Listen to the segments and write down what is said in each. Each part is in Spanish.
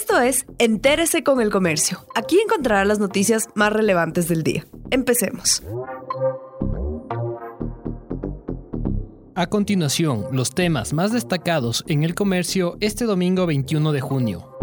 Esto es Entérese con el Comercio. Aquí encontrará las noticias más relevantes del día. Empecemos. A continuación, los temas más destacados en el comercio este domingo 21 de junio.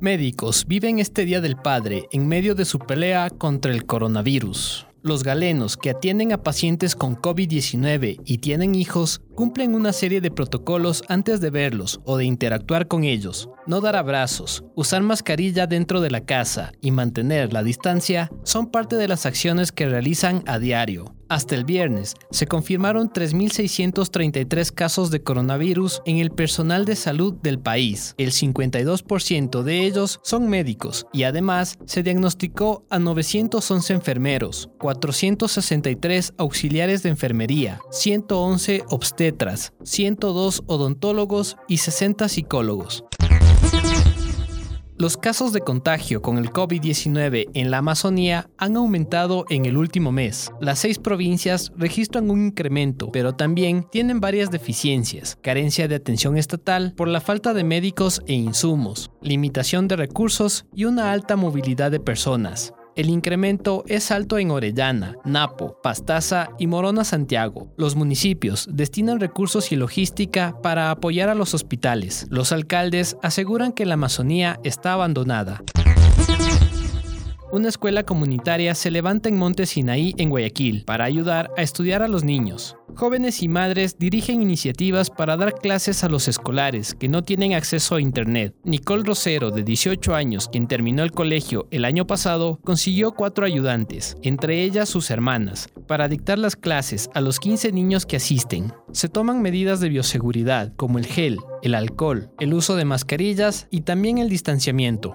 Médicos viven este Día del Padre en medio de su pelea contra el coronavirus. Los galenos que atienden a pacientes con COVID-19 y tienen hijos cumplen una serie de protocolos antes de verlos o de interactuar con ellos. No dar abrazos, usar mascarilla dentro de la casa y mantener la distancia son parte de las acciones que realizan a diario. Hasta el viernes se confirmaron 3.633 casos de coronavirus en el personal de salud del país. El 52% de ellos son médicos y además se diagnosticó a 911 enfermeros, 463 auxiliares de enfermería, 111 obstetras, 102 odontólogos y 60 psicólogos. Los casos de contagio con el COVID-19 en la Amazonía han aumentado en el último mes. Las seis provincias registran un incremento, pero también tienen varias deficiencias, carencia de atención estatal por la falta de médicos e insumos, limitación de recursos y una alta movilidad de personas. El incremento es alto en Orellana, Napo, Pastaza y Morona Santiago. Los municipios destinan recursos y logística para apoyar a los hospitales. Los alcaldes aseguran que la Amazonía está abandonada. Una escuela comunitaria se levanta en Monte Sinaí, en Guayaquil, para ayudar a estudiar a los niños. Jóvenes y madres dirigen iniciativas para dar clases a los escolares que no tienen acceso a Internet. Nicole Rosero, de 18 años, quien terminó el colegio el año pasado, consiguió cuatro ayudantes, entre ellas sus hermanas, para dictar las clases a los 15 niños que asisten. Se toman medidas de bioseguridad, como el gel, el alcohol, el uso de mascarillas y también el distanciamiento.